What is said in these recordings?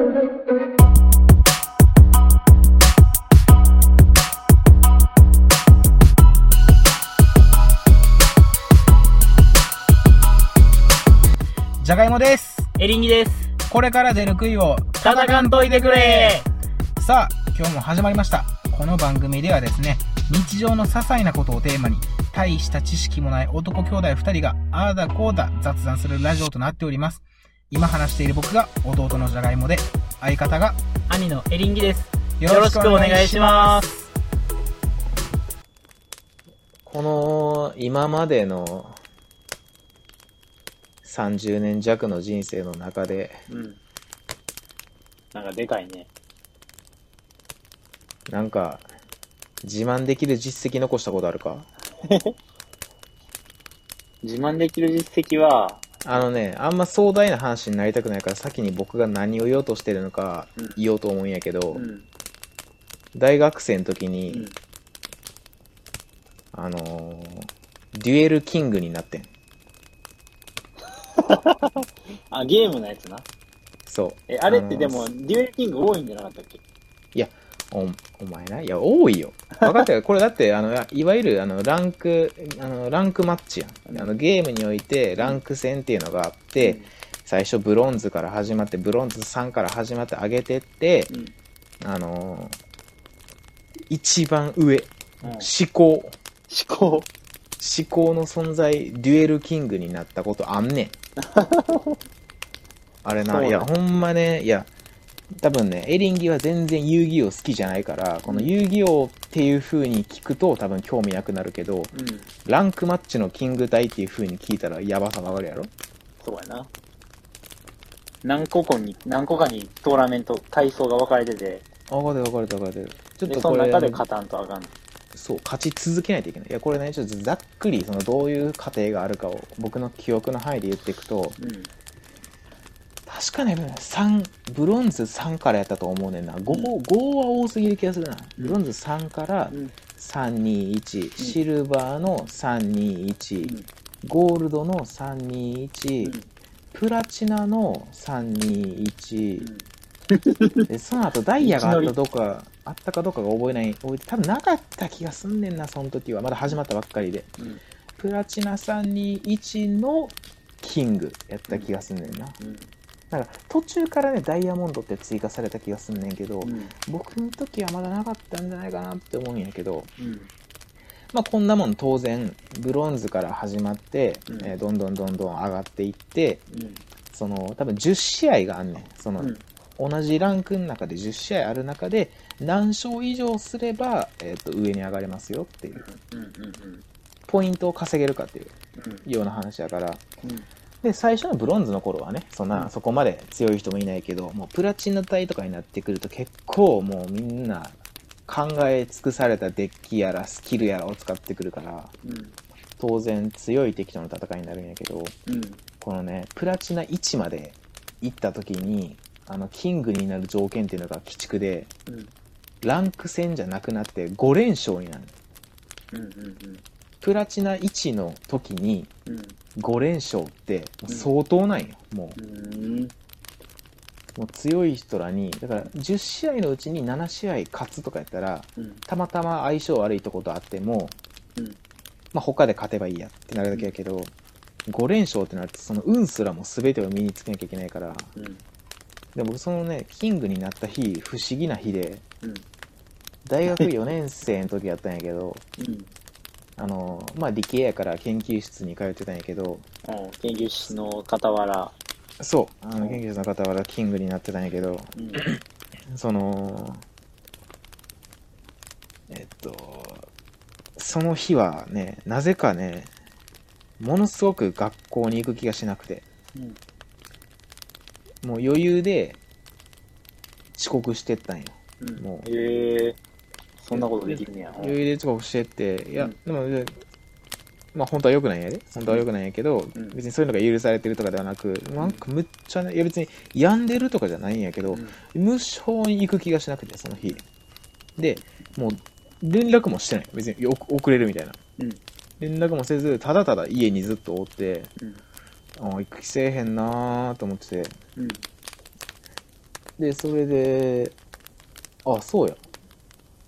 じゃがいもです。エリンギです。これから出る杭を戦んといてくれさあ、今日も始まりました。この番組ではですね、日常の些細なことをテーマに、大した知識もない男兄弟二人が、ああだこうだ雑談するラジオとなっております。今話している僕が弟のじゃがいもで、相方が兄のエリンギです。よよろしくお願いします。この今までの30年弱の人生の中でうん。なんかでかいね。なんか自慢できる実績残したことあるか？自慢できる実績は、あのねあんま壮大な話になりたくないから先に僕が何を言おうとしてるのかうん言おうと思うんやけど、うん。大学生の時うに、ん。あのーデュエルキングになってん あ、ゲームのやつな。そうえ、あれってでのも、デュエルキング多いんじゃなかったっけ？おお前ないや、多いよ。分かったよ。これだって、あの、いわゆる、あの、ランク、あの、ランクマッチやん。あの、ゲームにおいて、ランク戦っていうのがあって、最初、ブロンズから始まって、ブロンズ3から始まって上げてって、うん。あのー一番上、うん。思考。思考。思考の存在、デュエルキングになったことあんねん。あれな、いや、ほんまね、いや、多分ね、エリンギは全然遊戯王好きじゃないから、この遊戯王っていう風に聞くと多分興味なくなるけど、うん。ランクマッチのキング隊っていう風に聞いたらやばさわかるやろ？そうやな。何個かに、何個かにトーナメント、階層が分かれてて、わかるわかるわかる。ちょっで、とこれ、その中で勝たんとあかん。そう、勝ち続けないといけない。いや、これね、ちょっとざっくり、そのどういう過程があるかを僕の記憶の範囲で言っていくと、うん。確かね、3、ブロンズ3からやったと思うねんな。5、5は多すぎる気がするな。うんブロンズ3からうん。321、シルバーの321、ゴールドの321、プラチナの321、でその後ダイヤがあったどうか、あったかどうかが覚えない、覚えて多分なかった気がすんねんな、その時は。まだ始まったばっかりで。うん。プラチナ321のキングやった気がすんねんな。うん。なんか途中からね、ダイヤモンドって追加された気がすんねんけど、うん。僕の時はまだなかったんじゃないかなって思うんやけど、うん。まあこんなもん当然、ブロンズから始まって、うんえーどんどんどんどん上がっていって、うん。その多分10試合があんねん。その、うん。同じランクの中で10試合ある中で、何勝以上すれば、えー、と上に上がれますよっていう。ポイントを稼げるかっていううん。ような話だから、うん。で、最初のブロンズの頃はね、そんな、うんそこまで強い人もいないけど、もうプラチナ帯とかになってくると結構もうみんな考え尽くされたデッキやらスキルやらを使ってくるから、うん。当然強い敵との戦いになるんやけど、うん。このね、プラチナ1まで行った時に、あの、キングになる条件っていうのが鬼畜で、うん。ランク戦じゃなくなって5連勝になる。うん。うん。プラチナ1の時にうん。5連勝って相当なんよ、もう。うん。もう強い人らに、だから10試合のうちに7試合勝つとかやったら、うん。たまたま相性悪いとことあっても、うん。まあ他で勝てばいいやってなるだけやけど、5連勝ってなるとその運すらも全てを身につけなきゃいけないから、うん。で僕そのね、キングになった日、不思議な日で、うん。大学4年生の時やったんやけど、うん。あの、まあ理系やから研究室に通ってたんやけど、お研究室の傍ら。そう、あの研究室の傍らキングになってたんやけど、うん。その、えっと、その日はね、なぜかね、ものすごく学校に行く気がしなくて、うん。もう余裕で遅刻してったんよ。うん。もうへえそんなことできるねや。余裕で遅刻してって、いや、うんでも、でまあ本当は良くないんやで。本当は良くないんやけど、ん別にそういうのが許されてるとかではなく、なんかむっちゃね、いや別に病んでるとかじゃないんやけど、無性に行く気がしなくて、その日。で、もう、連絡もしてない。別にお遅れるみたいな。うん。連絡もせず、ただただ家にずっとおって、うん。ああ、行く気せえへんなーと思ってて、うん。で、それで、あ、そうや。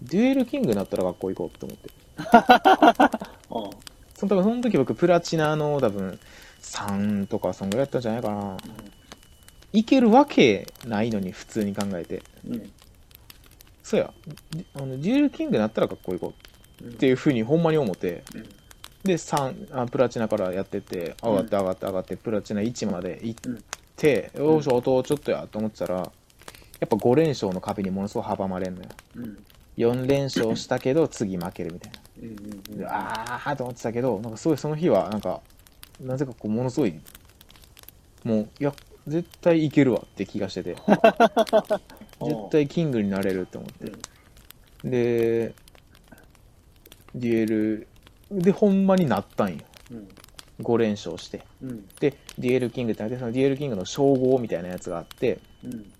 デュエルキングになったら学校行こうって思って。うん。その多分その時僕プラチナの多分3とかそんぐらいやったんじゃないかな。いけるわけないのに普通に考えて。うん。そうや。であのデュエルキングになったら学校行こうん。うっていうふうにほんまに思って。うん。で、3、あプラチナからやってって、上がって上がって上がって、プラチナ1まで行って、よーし、あとちょっとやと思ってたら、やっぱ5連勝の壁にものすごい阻まれんのよ。うん。4連勝したけど、次負けるみたいな。うん。であーと思ってたけど、なんかすごいその日は、なんか、なぜかこう、ものすごい、もう、いや、絶対いけるわって気がしてて、絶対キングになれるって思って。で、デュエル、で、ほんまになったんよ。うん。5連勝して。うん。で、デュエルキングってあって、そのデュエルキングの称号みたいなやつがあって、うん。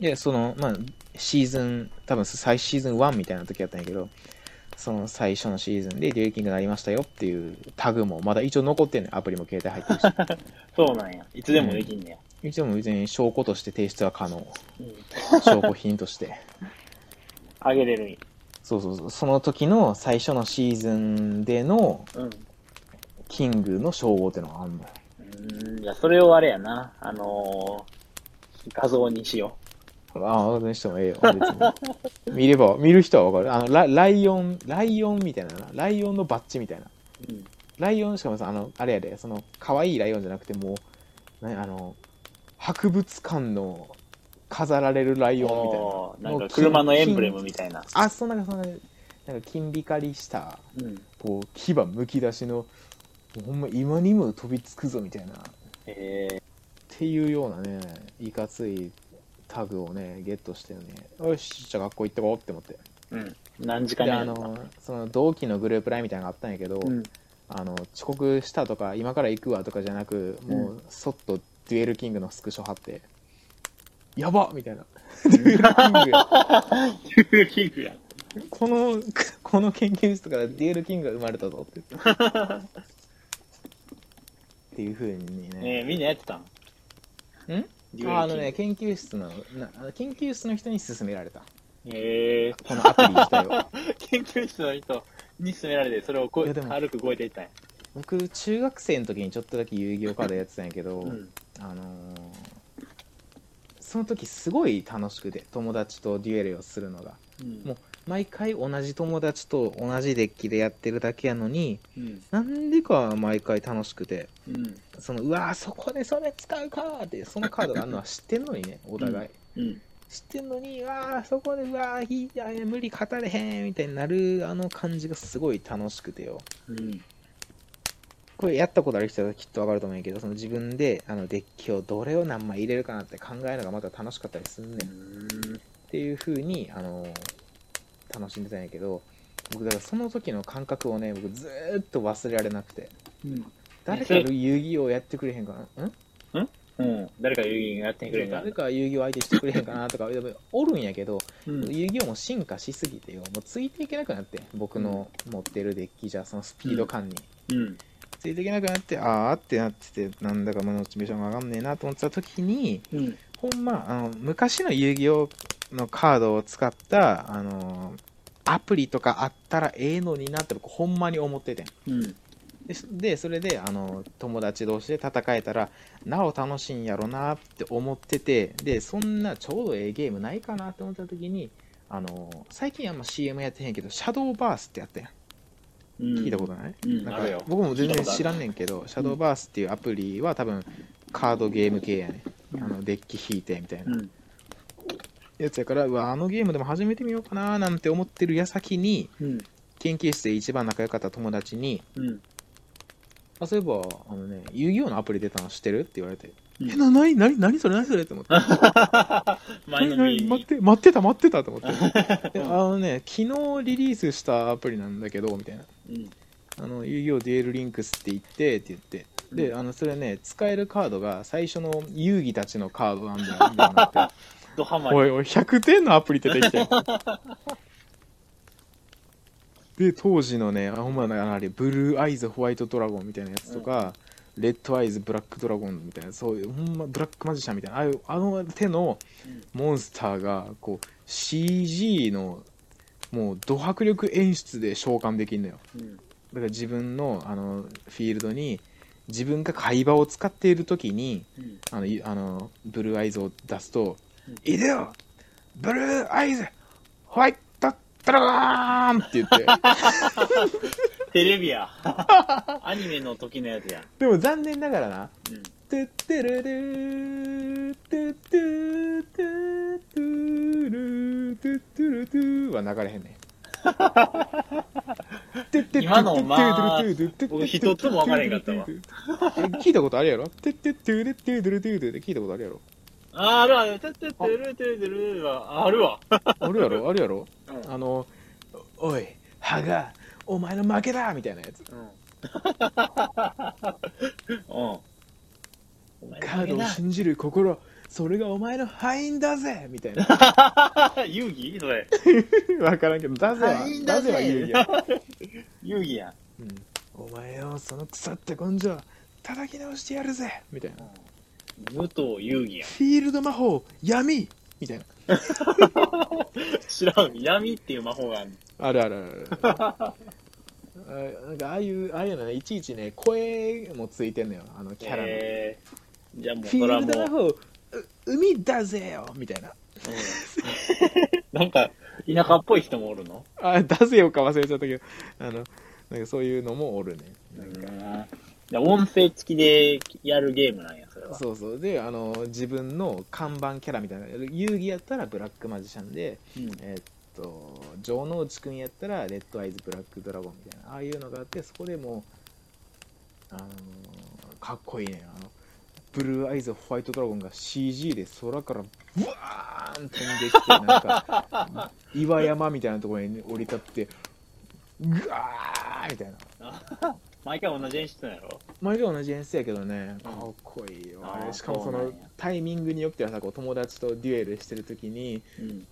で、その、まあ、シーズン、多分最シーズン1みたいな時やったんやけど、その最初のシーズンでデュエルキングになりましたよっていうタグもまだ一応残ってんねん。アプリも携帯入ってるし。そうなんや。いつでもできんねや。一応も別に証拠として提出は可能。うん。証拠品として。あげれるんや。そうそうそう。その時の最初のシーズンでのうん。キングの称号ってのがあんのよ。うん。いや、それをあれやな。あのー、画像にしよああ、してもええよ、別に。見れば、見る人はわかる。あのラ、ライオン、ライオンみたいなな。ライオンのバッジみたいな。う。うん。ライオンしかもさ、あの、あれやで、その、可愛いライオンじゃなくて、もう、ね、あの、博物館の飾られるライオンみたいな。なんか車のエンブレム金みたいな。あ、そんな、そんな、なんか金光りした、うん。こう、牙むき出しの、ほんま今にも飛びつくぞみたいな、っえていうようなね、いかついタグをね、ゲットしてね、よし、じゃあ学校行ってこうって思って。ー、うん。何時間で、目あの、その同期のグループラインみたいなのがあったんやけど、うん。あの遅刻したとか今から行くわとかじゃなくもうそっとデュエルキングのスクショ貼ってやばみたいな。デュエルキングや。キングや。この この研究室からデュエルキングが生まれたぞって。言ってっていうふうにね。えー、みんなやってたんん？ああのね研究室のな研究室の人に勧められたえこのアプリ自体をー、研究室の人に勧められて、それをこいうやでも軽く超えていったんや。僕中学生の時にちょっとだけ遊戯王カードやってたんやけど、うん。あのーその時すごい楽しくて友達とデュエルをするのがうん。もう毎回同じ友達と同じデッキでやってるだけやのにうん。なんでか毎回楽しくてうん。そのうわーそこでそれ使うかーってそのカードがあるのは知ってんのにね お互い、うん。知ってんのにうわーそこでうわーいやいや無理語れへんみたいになるあの感じがすごい楽しくてようん。これやったことある人はきっとわかると思うんやけどその自分であのデッキをどれを何枚入れるかなって考えるのがまた楽しかったりすんねんっていう風にあの楽しんでたんやけど僕だからその時の感覚をね僕ずーっと忘れられなくてうん。誰か遊戯王やってくれへんかな？ん？うん？誰か遊戯やってくれんか誰か遊戯王相手してくれへんかなとかおるんやけど、うん。遊戯王も進化しすぎてよもうついていけなくなって僕の持ってるデッキじゃそのスピード感に、うん。ついていけなくなってあーってなっててなんだかモチベーションが上がんねえなと思ってた時にうん。ほんまあの昔の遊戯王のカードを使ったあのアプリとかあったらええのになって僕ほんまに思っててんうん。ででそれであの友達同士で戦えたらなお楽しいんやろなって思っててでそんなちょうどええゲームないかなって思った時にあの最近あんま CM やってへんけどシャドーバースってやったやん聞いたことない、うん。なんか。僕も全然知らんねんけど、シャドーバースっていうアプリは多分カードゲーム系やね。あのデッキ引いてみたいなうん。やつやから、うわ、あのゲームでも始めてみようかななんて思ってる矢先に、うん。研究室で一番仲良かった友達に、うん。あ、そういえば、あのね、遊戯王のアプリ出たの知ってる？って言われて、うんえ、な、なに、なに、なにそれ、なにそれ？って思って。前の何めりに。何待って、待ってた、待ってたと思って。であのね、昨日リリースしたアプリなんだけど、みたいな。うん。あの、遊戯王デュエルリンクスって言って、って言って。で、あの、それね、使えるカードが最初の遊戯たちのカードなんだよ、みたいになって。ドハマり。おいおい、100点のアプリ出てきて。で、当時のね、あほんまなあれ、ブルーアイズホワイトドラゴンみたいなやつとか、レッドアイズブラックドラゴンみたいなそういうほんまブラックマジシャンみたいなああいうあの手のモンスターがこう CG のもうド迫力演出で召喚できるのようん。だから自分のあのフィールドに自分が会話を使っている時にうん。あのいあのブルーアイズを出すとうん「いでよブルーアイズホワイトドラゴン!」って言ってテレビや。アニメの時のやつや。でも残念ながらなうん。「トゥッテルルートゥットゥトゥトゥルートゥットゥルトゥ」は流れへんねん今のまあ僕一つも分からへんかったわえ聞いたことあるやろトゥットゥトゥルトゥルルトゥルって聞いたことあるやろああるある。てってってるてるてるは、あるわ。あるやろ？あるやろ？うん。あの「おい歯が お前の負けだ!」みたいなやつうん。カードを信じる心それがお前の敗因だぜみたいな 遊戯？それ。分からんけどだぜは敗因だぜだぜは言うや遊戯や。うんお前よその腐った根性叩き直してやるぜみたいな武藤遊戯や。フィールド魔法闇みたいな。知らん。闇っていう魔法がある。あるあるあるああなんかああいうああいうのねいちいちね声もついてんのよ。あのキャラの、えー、じゃあもうフィールド魔、法う海だぜよみたいな。うん。なんか、田舎っぽい人もおるの？あ出せよか忘れちゃったけど。あのなんかそういうのもおるね。なん。かうん。音声付きでやるゲームなんや、そうそう。であの自分の看板キャラみたいな遊戯やったらブラックマジシャンでうん。えーっと城之内くんやったらレッドアイズブラックドラゴンみたいなああいうのがあってそこでもうあのーかっこいいねあのブルーアイズホワイトドラゴンが CG で空からブワーン飛んできてなんか 岩山みたいなところに降り立ってグワーみたいな。毎回同じ演出なんやろ？毎回同じ演出やけどねうんかっこいいよ、あれしかもそのタイミングによってはさこう友達とデュエルしてる時にうん。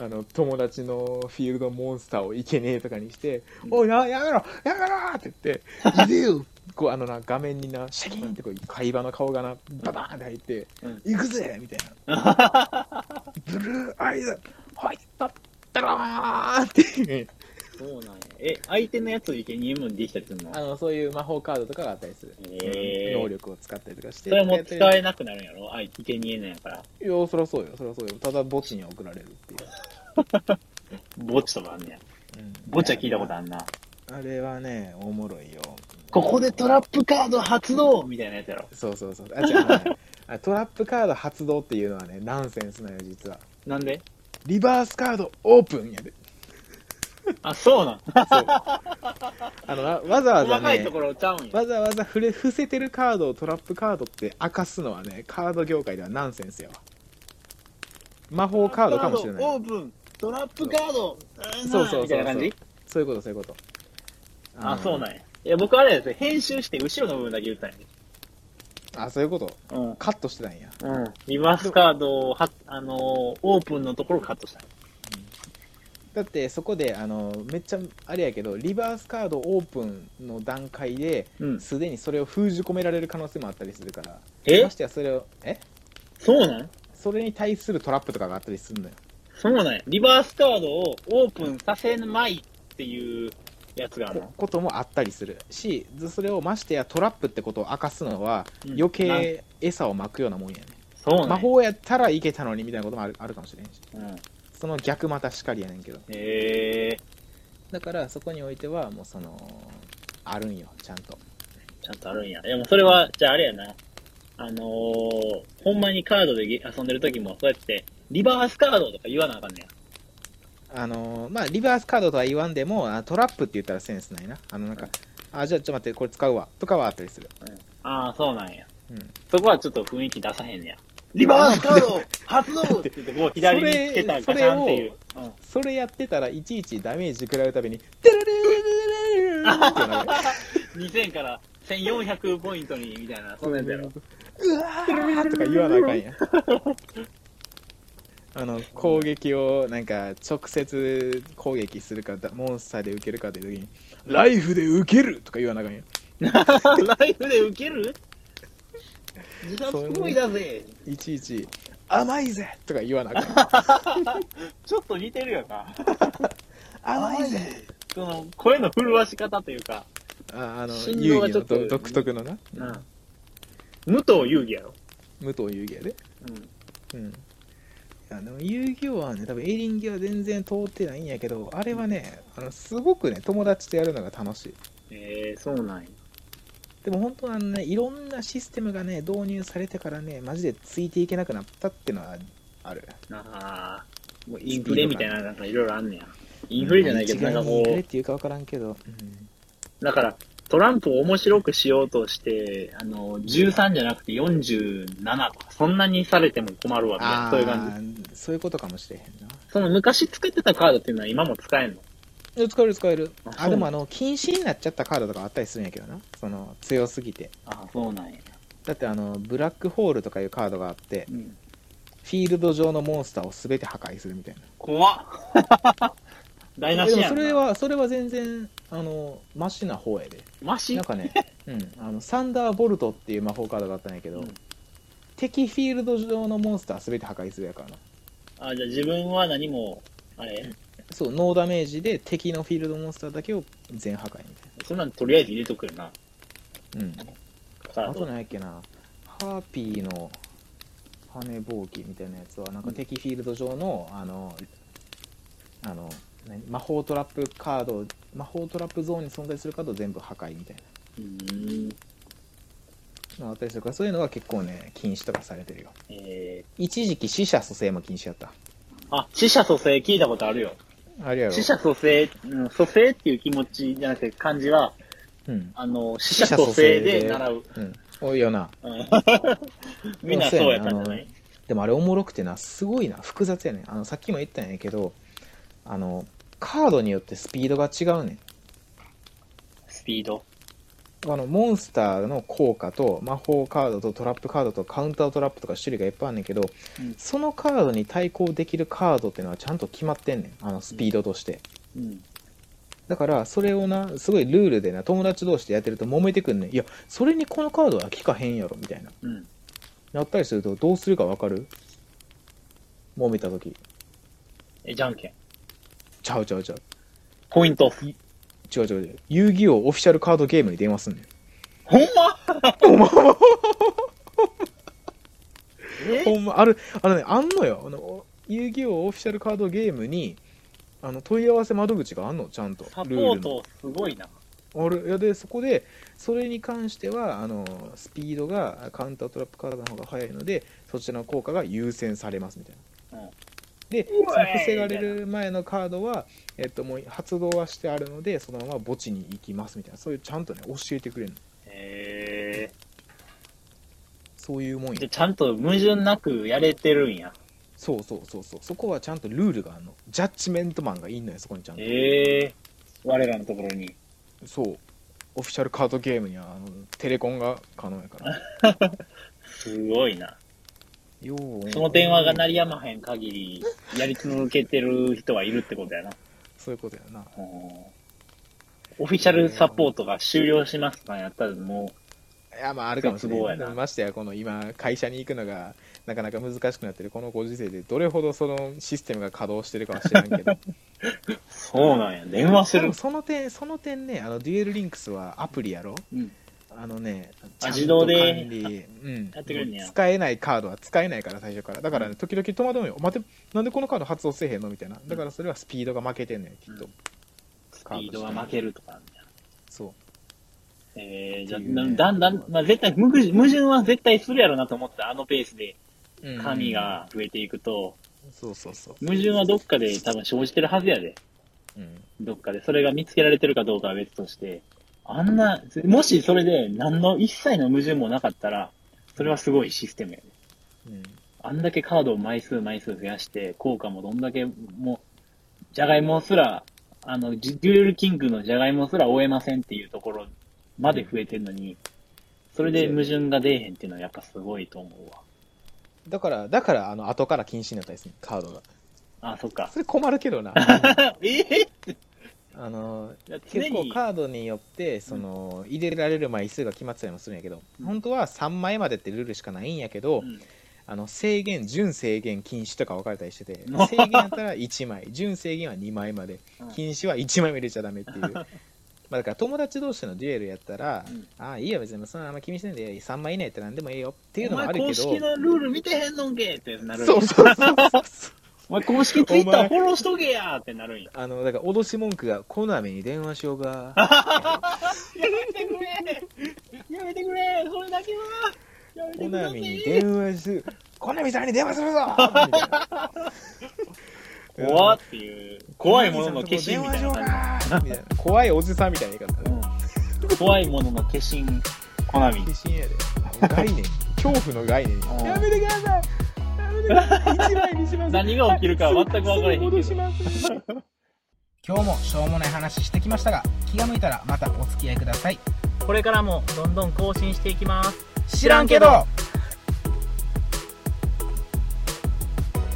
あの友達のフィールドモンスターをいけねえとかにして「うんおいややめろやめろ!」って言って「いでよ!」こうあのな画面になシャキーンってこう会話の顔がなババーンって入ってうん「行くぜ!」みたいな「ブルーアイズホワイトドラゴン!」っていうそうなんや。え、相手のやつをいけにもできたりするの？あのそういう魔法カードとかがあったりする、へー能力を使ったりとかしてそれも使えなくなるんやろ？あ、いけにえなんやから。いやそりゃそうよそりゃそうよただ墓地に送られるっていう、墓地とかあんねや。うん墓地は聞いたことあんな。あれはねおもろいよここでトラップカード発動みたいなやつやろ。そうそうそう。あ、違う、あトラップカード発動っていうのはね、ナンセンスなのよ、実は。なんで？リバースカードオープンやで。あ、そうなん。そう。あの、わわざわざね細かいと、ころちゃうんや。わざわざ触れ伏せてるカードをトラップカードって明かすのはね、カード業界ではナンセンスやわ。魔法カードかもしれない。オープントラップカードそうそうそうそうみたいな感じそういうこと、そういうこと。あ、そうなんや。や。いや、僕あれですよ。編集して後ろの部分だけ言ったんや。あ、そういうこと？うん。カットしてたんや。うん。リバースカードをは、あのーオープンのところカットしたんや。だってそこで、あの、めっちゃあれやけど、リバースカードオープンの段階で、うん。すでにそれを封じ込められる可能性もあったりするから。え？ましてやそれを、え？そうなん？それに対するトラップとかがあったりするのよ。そうなんや。リバースカードをオープンさせまいっていうやつがあるこの。こともあったりするし、ずそれをましてやトラップってことを明かすのは、うん余計餌をまくようなもんやね。そうなんや。魔法やったらいけたのにみたいなこともあるあるかもしれんし。うん。その逆またしかりやねんけど。へえだからそこにおいては、もうその、あるんよ、ちゃんと。ちゃんとあるんや。でもそれは、じゃああれやな。あのー、ほんまにカードでゲ遊んでる時も、そうやって、リバースカードとか言わなあかんねや。あのーまあ、リバースカードとは言わんでも、あトラップって言ったらセンスないな。あの、なんか、あ、じゃあちょっと待って、これ使うわ。とかはあったりする。ああ、そうなんや。うん。そこはちょっと雰囲気出さへんねや。リバースカード発動って言って、もう左につけたりガシっていう。それやってたらいちいちダメージ食らうたびに、テレ。2000から1400ポイントに、みたいな、そんなんやろ。うわーとか言わなあかんや。あの攻撃をなんか直接攻撃するかモンスターで受けるかという時に「ライフで受ける!」とか言わなあかんやライフで受ける？自殺行為だぜ。いちいち、甘いぜとか言わなあかん。ちょっと似てるよな。甘いぜその、声の震わし方というか、ああの、遊戯のがちょっとど独特のな。うん。武藤遊戯やろ。武藤遊戯やで。うん。うん。いや、でも遊戯王はね、多分エリンギは全然通ってないんやけど、あれはね、あの、すごくね、友達とやるのが楽しい。えー、そうなんや。でも本当あのね、いろんなシステムがね、導入されてからね、マジでついていけなくなったっていうのはある。ああ、もうインフレみたいな、なんかいろいろあんねや。インフレじゃないけど、なんかこう、インフレっていうか分からんけど、うんだから、トランプを面白くしようとして、あの、13じゃなくて47とか、そんなにされても困るわ、みたいな、そういう感じ。じ。そういうことかもしれへんな。その昔作ってたカードっていうのは今も使えんの？使える使える。ああ、でもあの、禁止になっちゃったカードとかあったりするんやけどな。その、強すぎて。ああ、そうなんや。だってあの、ブラックホールとかいうカードがあって、うん。フィールド上のモンスターを全て破壊するみたいな。怖っ 台無しやんな。それは、それは全然、あの、マシな方やで。マシ？なんかね、うん、あの、サンダーボルトっていう魔法カードがあったんやけど、うん敵フィールド上のモンスター全て破壊するやからな。あ、じゃあ自分は何も、あれ？そう、ノーダメージで敵のフィールドモンスターだけを全破壊みそんなんとりあえず入れとくよな。たいな。うん。あと何やっけな、ハーピーの羽ぼうきみたいなやつは、なんか敵フィールド上の、あの、あの、何？魔法トラップカード、魔法トラップゾーンに存在するカードを全部破壊みたいうーん。あったりするから、そういうのは結構ね、禁止とかされてるよ。え一時期死者蘇生も禁止やった。ー、あ、死者蘇生聞いたことあるよ。あれやろ。死者蘇生、うん、蘇生っていう気持ちじゃなくて漢字は、うん。あの、死者蘇生で習う。うん。多いよな。うん みんなそうやったんじゃない？でもあれおもろくてな、すごいな、複雑やねん。あの、さっきも言ったんやけど、あの、カードによってスピードが違うねん。スピード？あの、モンスターの効果と、魔法カードとトラップカードとカウンタートラップとか種類がいっぱいあんねんけど、うんそのカードに対抗できるカードっていうのはちゃんと決まってんねん。あの、スピードとして。うん。だから、それをな、すごいルールでな、友達同士でやってると揉めてくんねん。いや、それにこのカードは効かへんやろ、みたいな。うん。なったりすると、どうするかわかる？揉めた時え、じゃんけん。ちゃうちゃうちゃう。ポイント。違う違う違う。遊戯王オフィシャルカードゲームに電話すんねん。ほんま？え ほんま、ある、あのね、あんのよ。あの、遊戯王オフィシャルカードゲームに、あの、問い合わせ窓口があんの、ちゃんと。サポルートすごいな。あるいやでそこでそれに関してはあのスピードがカウンタートラップカードの方が速いのでそちらの効果が優先されますみたいな、うんでその防がれる前のカードは、えっと、もう発動はしてあるのでそのまま墓地に行きますみたいなそういうちゃんとね教えてくれるのへそういうもんえ。で、よちゃんと矛盾なくやれてるんや。そうそうそうそうそこはちゃんとルールがあるのジャッジメントマンがいんのよそこにちゃんとへえ。我らのところに。そうオフィシャルカードゲームにはあのテレコンが可能やから すごいな。その電話が鳴りやまへん限り、やり続けてる人はいるってことやな。そういうことやなうんオフィシャルサポートが終了しますかやったらもいや、まあ、あるかもしれない。ましてや、この今、会社に行くのが、なかなか難しくなってるこのご時世で、どれほどそのシステムが稼働してるかは知らんけど。う、そうなんや。電話する。その点、その点ね、あの、デュエルリンクスはアプリやろうん。あのね、あ自動で管理、うん。やってくれんねや使えないカードは使えないから、最初から。だからね、時々戸惑うよ。待って、なんでこのカード発動せえへんの？みたいな。だからそれはスピードが負けてんねん、きっと。うんスピードが負けるとかあん。そう。えー、じゃねだんだん、まあ、絶対、矛盾矛盾は絶対するやろなと思ってた、あのペースでうん紙。が増えていくと、そうそうそう。矛盾はどっかで多分生じてるはずやで。うん。どっかで。それが見つけられてるかどうかは別として、あんな、もしそれで何の一切の矛盾もなかったら、それはすごいシステムやで。うん。あんだけカードを枚数枚数増やして、効果もどんだけも、じゃがいもすら、あの、ジデュエルキングのじゃがいもすら追えませんっていうところまで増えてるのに、それで矛盾が出えへんっていうのはやっぱすごいと思うわ。だから、だから、あの、後から禁止になったりする、カードが。あ、そっか。それ困るけどな。ええあの結構に、カードによってその、入れられる枚数が決まってたりもするんやけど、うん。本当は3枚までってルールしかないんやけど、うん。あの制限準制限禁止とか分かれたりしててうん。制限やったら1枚準制限は2枚までうん。禁止は1枚も入れちゃダメっていう。まあだから友達同士のデュエルやったら、うん。ああいいよ別にそんなあんま気にしてんで3枚以内って何でもいいよっていうのもあるけど公式のルール見てへんのんけってなる。んやそうそうそうお前公式ツイッターフォローしとけやってなるんや。あのだから脅し文句がコナミに電話しようが。やめてくれやめてくれそれだけは。やめてコナミに電話するコナミさんに電話するぞ。みたいな怖っていう、怖いものの化身みたいな。感かみたいな怖いおじさんみたいな言い方じ。うん怖いものの化身、コナミ。自信やで。概念。恐怖の概念。やめてください一枚にします何が起きるか全く分からへん今日もしょうもない話してきましたが、気が向いたらまたお付き合いください。これからもどんどん更新していきます。知らんけど